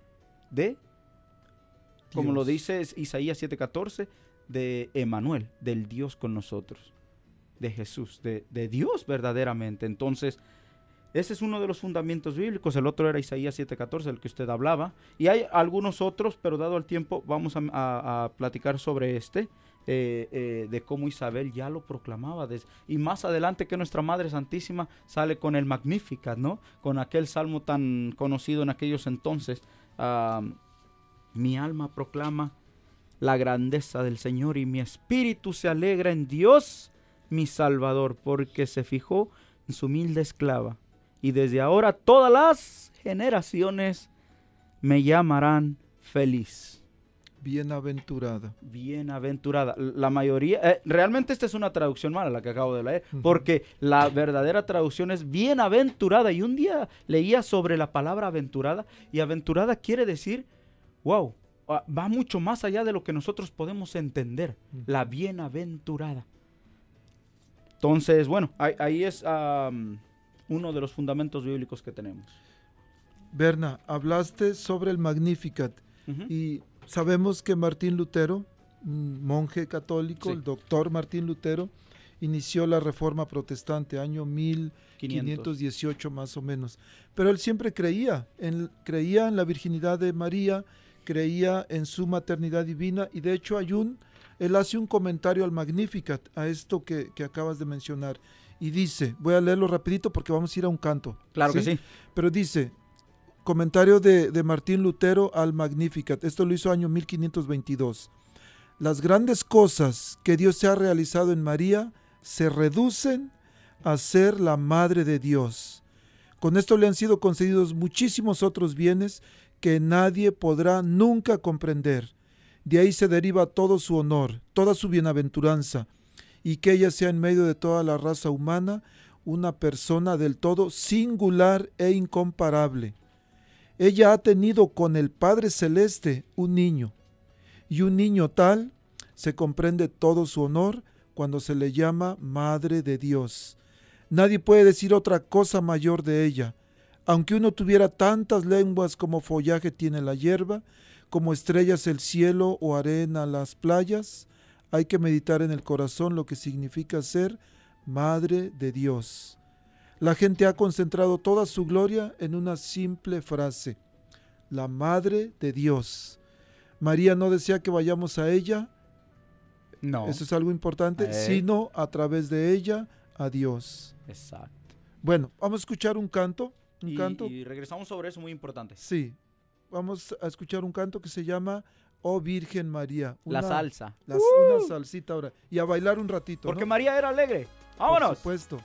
de, como lo dice Isaías 7:14, de Emanuel, del Dios con nosotros, de Jesús, de, de Dios verdaderamente. Entonces, ese es uno de los fundamentos bíblicos. El otro era Isaías 7:14, del que usted hablaba. Y hay algunos otros, pero dado el tiempo vamos a, platicar sobre este, eh, eh, de cómo Isabel ya lo proclamaba. y más adelante que nuestra Madre Santísima sale con el Magnificat, ¿no? Con aquel salmo tan conocido en aquellos entonces. ah, mi alma proclama la grandeza del Señor y mi espíritu se alegra en Dios, mi Salvador, porque se fijó en su humilde esclava. Y desde ahora todas las generaciones me llamarán feliz. Bienaventurada. Bienaventurada. La mayoría, eh, realmente esta es una traducción mala la que acabo de leer, porque la verdadera traducción es bienaventurada. Y un día leía sobre la palabra aventurada, y aventurada quiere decir, wow, ah, va mucho más allá de lo que nosotros podemos entender. La bienaventurada. Entonces, bueno, ahí, ahí es am, uno de los fundamentos bíblicos que tenemos. Berna, hablaste sobre el Magnificat y sabemos que Martín Lutero, monje católico, Sí. el doctor Martín Lutero, inició la reforma protestante año 1518 más o menos. Pero él siempre creía, en, creía en la virginidad de María, creía en su maternidad divina y de hecho hay un, él hace un comentario al Magnificat, a esto que, que acabas de mencionar. Y dice, voy a leerlo rapidito porque vamos a ir a un canto. Claro que sí. Pero dice, comentario de, de Martín Lutero al Magnificat, esto lo hizo año 1522. Las grandes cosas que Dios se ha realizado en María se reducen a ser la Madre de Dios. Con esto le han sido concedidos muchísimos otros bienes que nadie podrá nunca comprender. De ahí se deriva todo su honor, toda su bienaventuranza, y que ella sea en medio de toda la raza humana una persona del todo singular e incomparable. Ella ha tenido con el Padre Celeste un niño, y un niño tal se comprende todo su honor cuando se le llama Madre de Dios. Nadie puede decir otra cosa mayor de ella. Aunque uno tuviera tantas lenguas como follaje tiene la hierba, como estrellas el cielo o arena las playas, hay que meditar en el corazón lo que significa ser Madre de Dios. La gente ha concentrado toda su gloria en una simple frase, la Madre de Dios. María no desea que vayamos a ella, No. eso es algo importante, Eh. sino a través de ella a Dios. Exacto. Bueno, vamos a escuchar un canto, un Y, canto. y regresamos sobre eso muy importante. Sí, vamos a escuchar un canto que se llama Oh Virgen María. La salsa. las- Una salsita ahora. Y a bailar un ratito. Porque ¿no? María era alegre. Por ¡Vámonos! supuesto.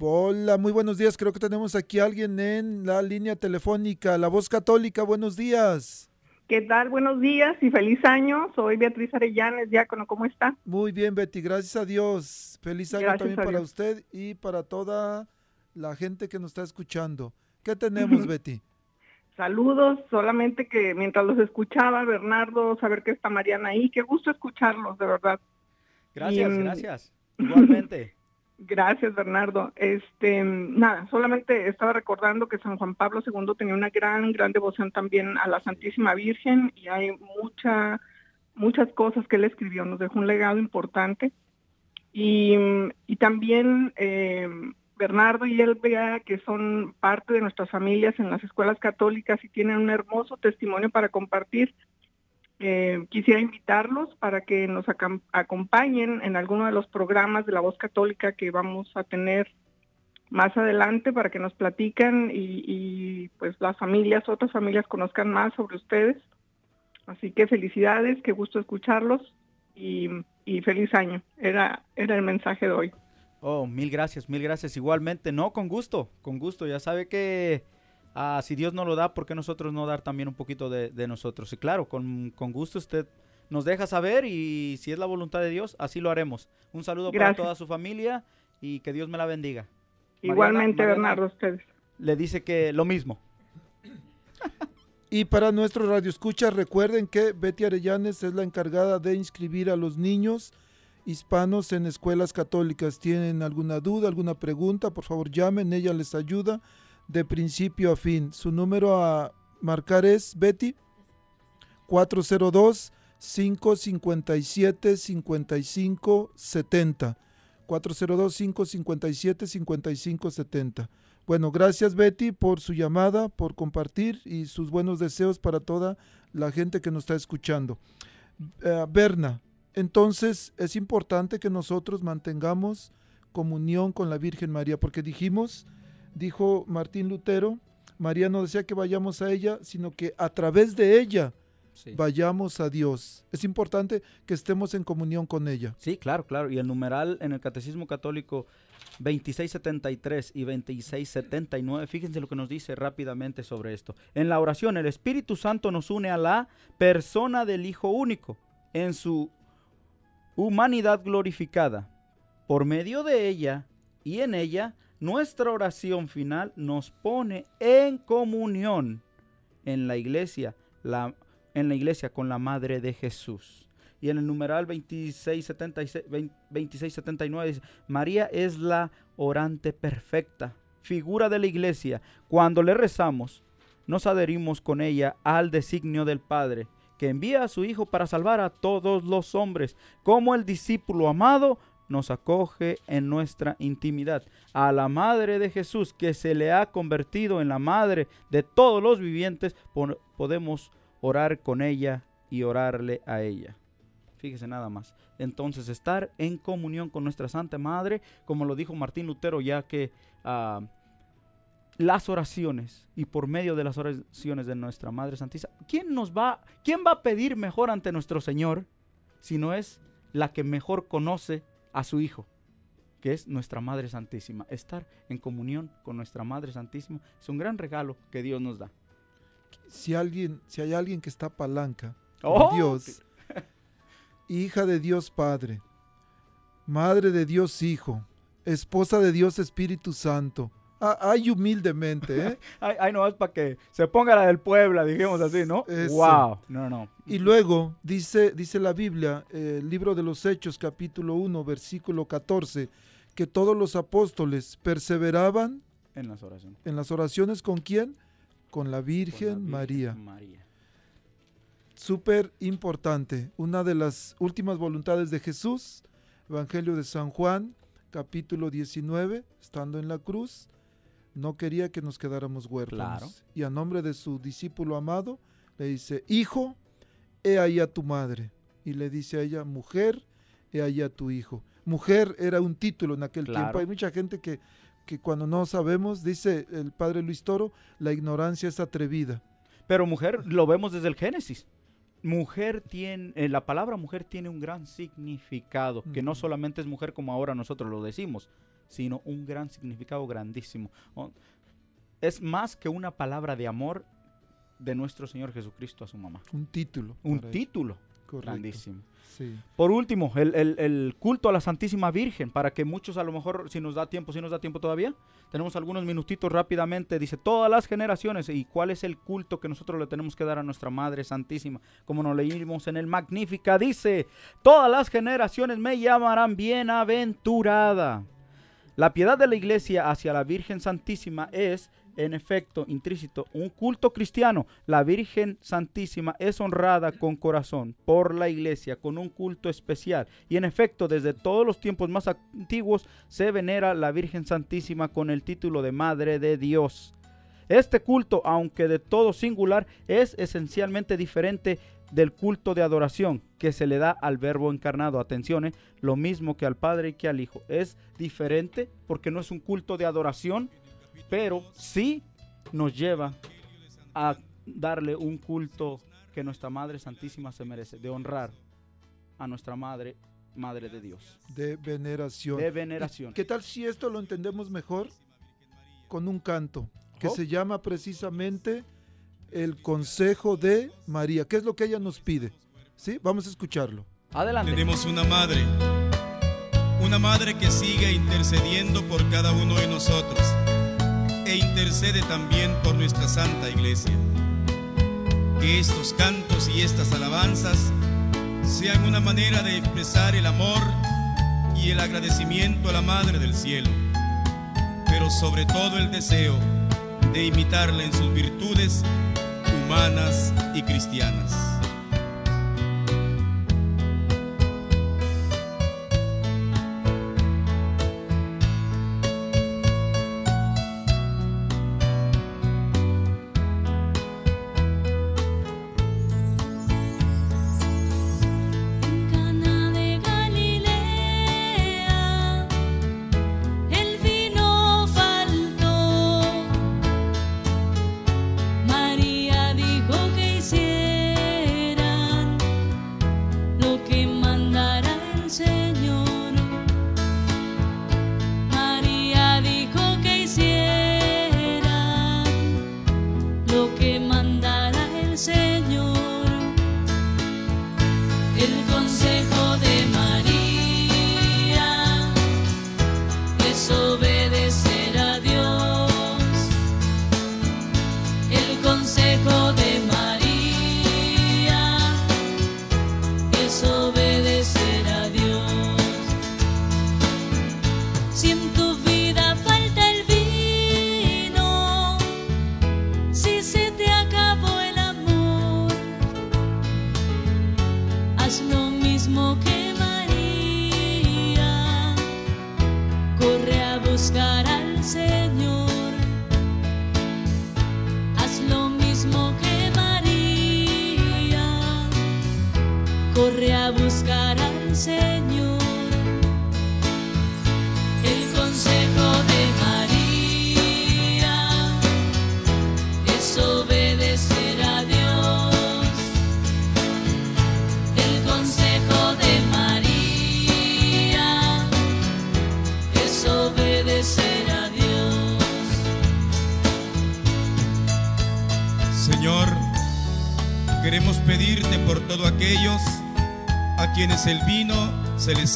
Hola, muy buenos días. Creo que tenemos aquí a alguien en la línea telefónica. La voz católica, buenos días. ¿Qué tal? Buenos días y feliz año. Soy Beatriz Arellanes, diácono. ¿Cómo está? Muy bien, Betty, gracias a Dios. Feliz año Gracias también para usted y para toda la gente que nos está escuchando. ¿Qué tenemos, Betty? Saludos, solamente que mientras los escuchaba, Bernardo, saber que está Mariana ahí, qué gusto escucharlos, de verdad. Gracias, Y, gracias. Igualmente. Gracias, Bernardo. Este, nada, solamente estaba recordando que San Juan Pablo II tenía una gran, gran devoción también a la Santísima Virgen y hay mucha, muchas cosas que él escribió, nos dejó un legado importante. Y, y también eh, Bernardo y Elvia, que son parte de nuestras familias en las escuelas católicas y tienen un hermoso testimonio para compartir. Eh, quisiera invitarlos para que nos acompañen en alguno de los programas de la voz católica que vamos a tener más adelante para que nos platican y, y, pues las familias, otras familias conozcan más sobre ustedes. Así que felicidades, qué gusto escucharlos y, y feliz año. Era, era el mensaje de hoy. Oh, mil gracias, mil gracias. Igualmente, no, con gusto, con gusto. Ya sabe que ah, si Dios no lo da, ¿por qué nosotros no dar también un poquito de, de nosotros? Y claro, con, con gusto usted nos deja saber y si es la voluntad de Dios, así lo haremos. Un saludo Gracias. para toda su familia y que Dios me la bendiga. Mariana- Igualmente, Mariana, Bernardo, ustedes. le dice que lo mismo. Y para nuestros radioescuchas, recuerden que Betty Arellanes es la encargada de inscribir a los niños hispanos en escuelas católicas. ¿Tienen alguna duda, alguna pregunta? Por favor, llamen, ella les ayuda de principio a fin. Su número a marcar es, Betty, 402 557 5570. 402 557 5570. Bueno, gracias Betty por su llamada, por compartir y sus buenos deseos para toda la gente que nos está escuchando. Eh, Berna, entonces es importante que nosotros mantengamos comunión con la Virgen María, porque dijimos, dijo Martín Lutero, María no desea que vayamos a ella, sino que a través de ella Sí. vayamos a Dios. Es importante que estemos en comunión con ella. Sí, claro, claro. Y el numeral en el Catecismo Católico 2673 y 2679, fíjense lo que nos dice rápidamente sobre esto. En la oración, el Espíritu Santo nos une a la persona del Hijo único en su humanidad glorificada. Por medio de ella y en ella, nuestra oración final nos pone en comunión en la iglesia, la, en la iglesia con la Madre de Jesús. Y en el numeral 2676 20 2679 dice, María es la orante perfecta, figura de la iglesia. Cuando le rezamos, nos adherimos con ella al designio del Padre, que envía a su Hijo para salvar a todos los hombres, como el discípulo amado nos acoge en nuestra intimidad. A la Madre de Jesús, que se le ha convertido en la Madre de todos los vivientes, po- podemos orar con ella y orarle a ella. Fíjese nada más. Entonces, estar en comunión con nuestra Santa Madre, como lo dijo Martín Lutero, ya que ah, las oraciones y por medio de las oraciones de nuestra Madre Santísima, ¿quién nos va, quién va a pedir mejor ante nuestro Señor si no es la que mejor conoce a su Hijo, que es nuestra Madre Santísima? Estar en comunión con nuestra Madre Santísima es un gran regalo que Dios nos da. Si alguien, si hay alguien que está palanca Oh, Dios, hija de Dios Padre, madre de Dios Hijo, esposa de Dios Espíritu Santo. Ah, ay, humildemente, ¿eh? Ay, ay, no, es para que se ponga la del Puebla, dijimos así, ¿no? Eso. Wow. No, no. Y luego dice, dice la Biblia, eh, el libro de los Hechos, capítulo 1, versículo 14, que todos los apóstoles perseveraban En las oraciones. en las oraciones con quién? Con la Con la Virgen María. María. Súper importante. Una de las últimas voluntades de Jesús, Evangelio de San Juan, capítulo 19, estando en la cruz, no quería que nos quedáramos huérfanos. Claro. Y a nombre de su discípulo amado, le dice, hijo, he ahí a tu madre. Y le dice a ella, mujer, he ahí a tu hijo. Mujer era un título en aquel Claro. tiempo. Hay mucha gente que, que cuando no sabemos, dice el padre Luis Toro, la ignorancia es atrevida. Pero mujer, lo vemos desde el Génesis. Mujer tiene, eh, la palabra mujer tiene un gran significado, que no solamente es mujer como ahora nosotros lo decimos, sino un gran significado grandísimo. Es más que una palabra de amor de nuestro Señor Jesucristo a su mamá. Un título. Un título Correcto. grandísimo. Sí. Por último, el, el- el culto a la Santísima Virgen, para que muchos a lo mejor, si nos da tiempo, si nos da tiempo todavía, tenemos algunos minutitos rápidamente. Dice, todas las generaciones, ¿y cuál es el culto que nosotros le tenemos que dar a nuestra Madre Santísima? Como nos leímos en el Magnífica, dice, todas las generaciones me llamarán bienaventurada. La piedad de la iglesia hacia la Virgen Santísima es, en efecto, intrínseco, un culto cristiano. La Virgen Santísima es honrada con corazón por la iglesia con un culto especial. Y en efecto, desde todos los tiempos más antiguos se venera la Virgen Santísima con el título de Madre de Dios. Este culto, aunque de todo singular, es esencialmente diferente del culto de adoración que se le da al verbo encarnado. Atención, ¿eh? lo mismo que al Padre y que al Hijo. Es diferente porque no es un culto de adoración, pero sí nos lleva a darle un culto que nuestra Madre Santísima se merece, de honrar a nuestra Madre, Madre de Dios, de veneración. de veneración. ¿Y ¿Qué tal si esto lo entendemos mejor con un canto que Oh. se llama precisamente el Consejo de María? ¿Qué es lo que ella nos pide? ¿Sí? Vamos a escucharlo. Adelante. Tenemos una madre, una madre que sigue intercediendo por cada uno de nosotros. e intercede también por nuestra Santa Iglesia. Que estos cantos y estas alabanzas sean una manera de expresar el amor y el agradecimiento a la Madre del Cielo, pero sobre todo el deseo de imitarla en sus virtudes humanas y cristianas.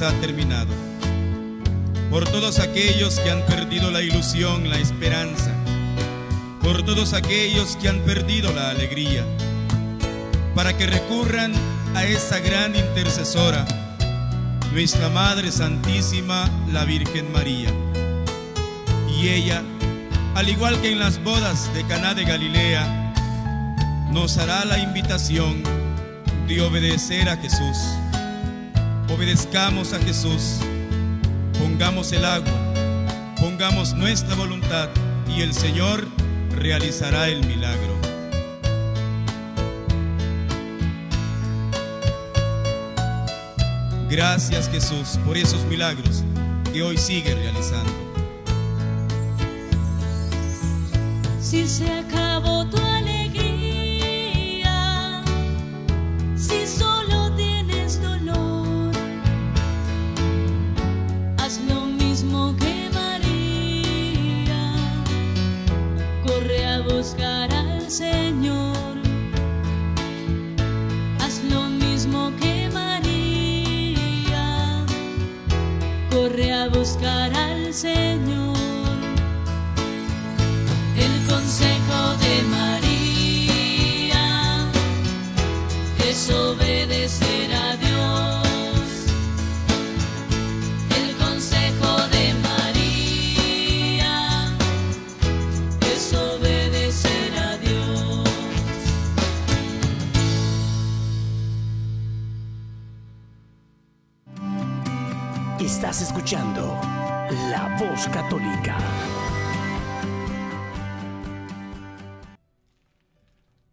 Ha terminado. Por todos aquellos que han perdido la ilusión, la esperanza. Por todos aquellos que han perdido la alegría. Para que recurran a esa gran intercesora, nuestra Madre Santísima, la Virgen María. Y ella, al igual que en las bodas de Caná de Galilea, nos hará la invitación de obedecer a Jesús Obedezcamos a Jesús, pongamos el agua, pongamos nuestra voluntad y el Señor realizará el milagro. Gracias Jesús por esos milagros que hoy sigue realizando. Si se buscar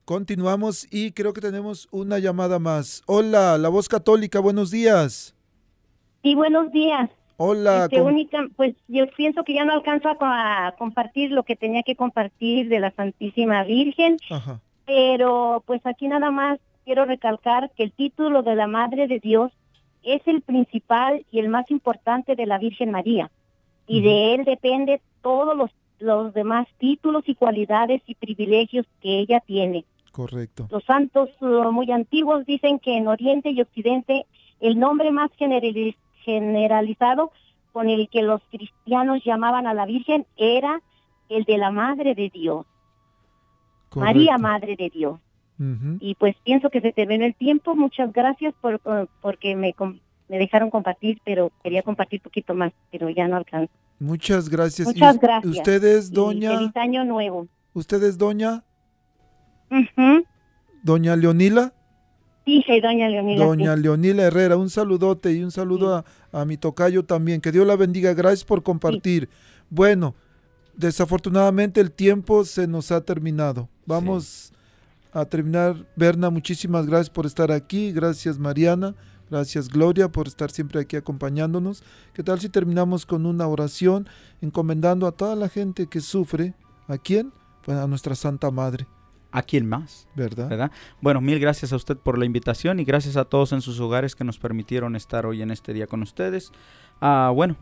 Continuamos y creo que tenemos una llamada más. Hola, La Voz Católica, buenos días. Y buenos días. Hola. Este, única, pues yo pienso que ya no alcanzo a, compartir lo que tenía que compartir de la Santísima Virgen, pero pues aquí nada más quiero recalcar que el título de la Madre de Dios es el principal y el más importante de la Virgen María y de él depende todos los, los demás títulos y cualidades y privilegios que ella tiene. Correcto. Los santos uh, muy antiguos dicen que en Oriente y Occidente el nombre más generalizado con el que los cristianos llamaban a la Virgen era el de la Madre de Dios. Correcto. María, Madre de Dios. Y pues pienso que se terminó el tiempo. Muchas gracias por, por- porque me, dejaron compartir, pero quería compartir un poquito más, pero ya no alcanzo. Muchas gracias. ¿Y Muchas gracias. ¿Usted es Y doña? feliz año nuevo. ¿Usted es doña? Ujú. ¿Doña Leonila? Sí, soy doña Leonila. Doña sí. Leonila Herrera, un saludote y un saludo a, a mi tocayo también. Que Dios la bendiga. Gracias por compartir. Bueno, desafortunadamente el tiempo se nos ha terminado. Vamos a terminar. Berna, muchísimas gracias por estar aquí. Gracias Mariana. Gracias Gloria por estar siempre aquí acompañándonos. ¿Qué tal si terminamos con una oración encomendando a toda la gente que sufre? ¿A quién? Pues a nuestra Santa Madre, ¿A quién más? ¿verdad? ¿verdad? Bueno, mil gracias a usted por la invitación y gracias a todos en sus hogares que nos permitieron estar hoy en este día con ustedes. Ah, bueno,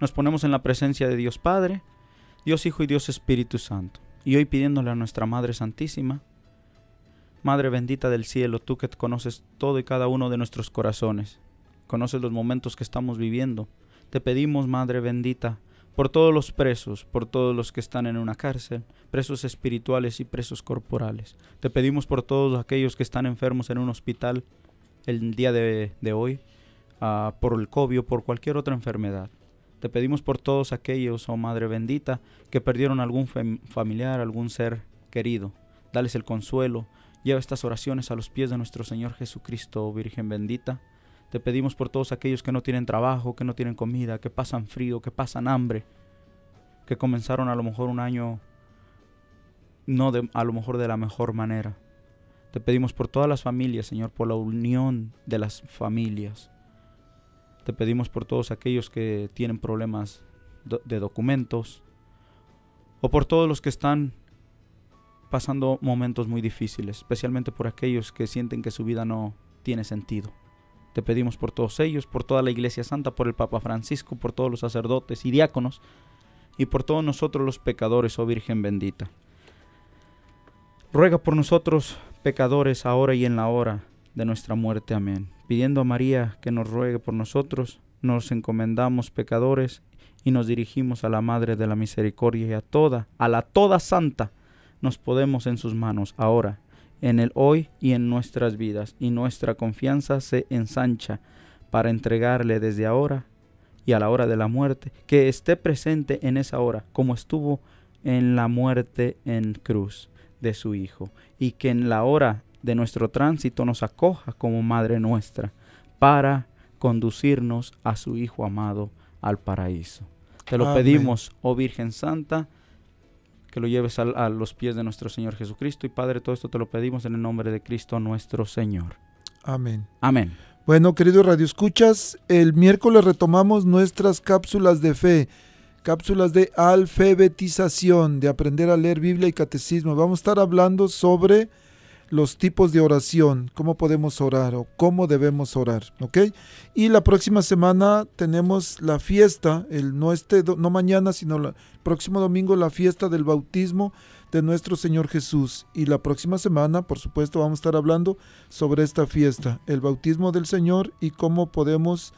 nos ponemos en la presencia de Dios Padre, Dios Hijo y Dios Espíritu Santo. Y hoy pidiéndole a nuestra Madre Santísima, Madre bendita del cielo, tú que conoces todo y cada uno de nuestros corazones, conoces los momentos que estamos viviendo, te pedimos, Madre bendita, por todos los presos, por todos los que están en una cárcel, presos espirituales y presos corporales. Te pedimos por todos aquellos que están enfermos en un hospital el día de, hoy, ah, por el COVID o por cualquier otra enfermedad. Te pedimos por todos aquellos, oh Madre bendita, que perdieron algún fam- familiar, algún ser querido. Dales el consuelo. Lleva estas oraciones a los pies de nuestro Señor Jesucristo, oh Virgen bendita. Te pedimos por todos aquellos que no tienen trabajo, que no tienen comida, que pasan frío, que pasan hambre, que comenzaron a lo mejor un año no de, a lo mejor de la mejor manera. Te pedimos por todas las familias, Señor, por la unión de las familias. Te pedimos por todos aquellos que tienen problemas de documentos o por todos los que están pasando momentos muy difíciles, especialmente por aquellos que sienten que su vida no tiene sentido. Te pedimos por todos ellos, por toda la Iglesia Santa, por el Papa Francisco, por todos los sacerdotes y diáconos y por todos nosotros los pecadores, oh Virgen bendita. Ruega por nosotros, pecadores, ahora y en la hora de nuestra muerte. Amén. Pidiendo a María que nos ruegue por nosotros, nos encomendamos pecadores y nos dirigimos a la Madre de la Misericordia y a toda, a la toda santa, nos podemos en sus manos ahora, en el hoy y en nuestras vidas, y nuestra confianza se ensancha para entregarle desde ahora y a la hora de la muerte, que esté presente en esa hora, como estuvo en la muerte en cruz de su Hijo, y que en la hora de nuestro tránsito nos acoja como Madre nuestra, para conducirnos a su Hijo amado al paraíso. Te lo Amén. pedimos, oh Virgen Santa, que lo lleves al- a, los pies de nuestro Señor Jesucristo. Y Padre, todo esto te lo pedimos en el nombre de Cristo nuestro Señor. Amén. Amén. Bueno, queridos Radio Escuchas, el miércoles retomamos nuestras cápsulas de fe, cápsulas de alfabetización, de aprender a leer Biblia y catecismo. Vamos a estar hablando sobre los tipos de oración, cómo podemos orar o cómo debemos orar, ¿ok? Y la próxima semana tenemos la fiesta, el no este no mañana, sino el próximo domingo la fiesta del bautismo de nuestro Señor Jesús. Y la próxima semana, por supuesto, vamos a estar hablando sobre esta fiesta, el bautismo del Señor y cómo podemos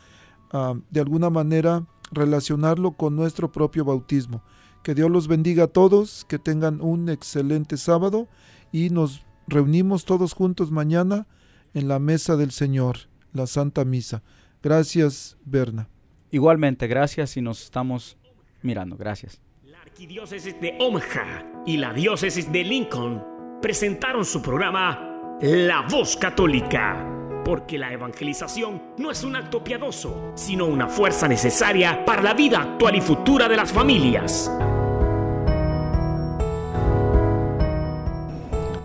ah, de alguna manera relacionarlo con nuestro propio bautismo. Que Dios los bendiga a todos, que tengan un excelente sábado y nos reunimos todos juntos mañana en la mesa del Señor, la Santa Misa. Gracias, Berna. Igualmente, gracias y nos estamos mirando. Gracias. La Arquidiócesis de Omaha y la Diócesis de Lincoln presentaron su programa La Voz Católica, porque la evangelización no es un acto piadoso, sino una fuerza necesaria para la vida actual y futura de las familias.